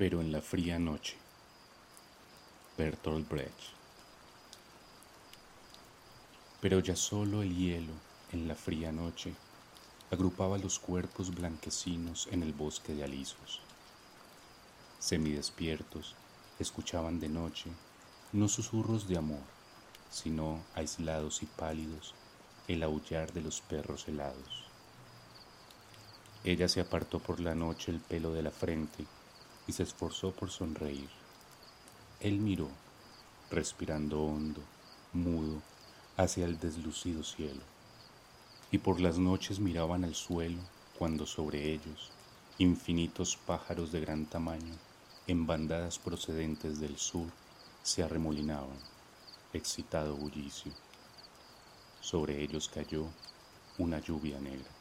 pero en la fría noche. Bertolt Brecht. Pero ya solo el hielo, en la fría noche, agrupaba los cuerpos blanquecinos en el bosque de alisos. Semidespiertos, escuchaban de noche no susurros de amor, sino aislados y pálidos el aullar de los perros helados. Ella se apartó por la noche el pelo de la frente y se esforzó por sonreír. Él miró, respirando hondo, mudo, hacia el deslucido cielo, y por las noches miraban al suelo cuando sobre ellos, infinitos pájaros de gran tamaño, en bandadas procedentes del sur, se arremolinaban, excitado bullicio. Sobre ellos cayó una lluvia negra.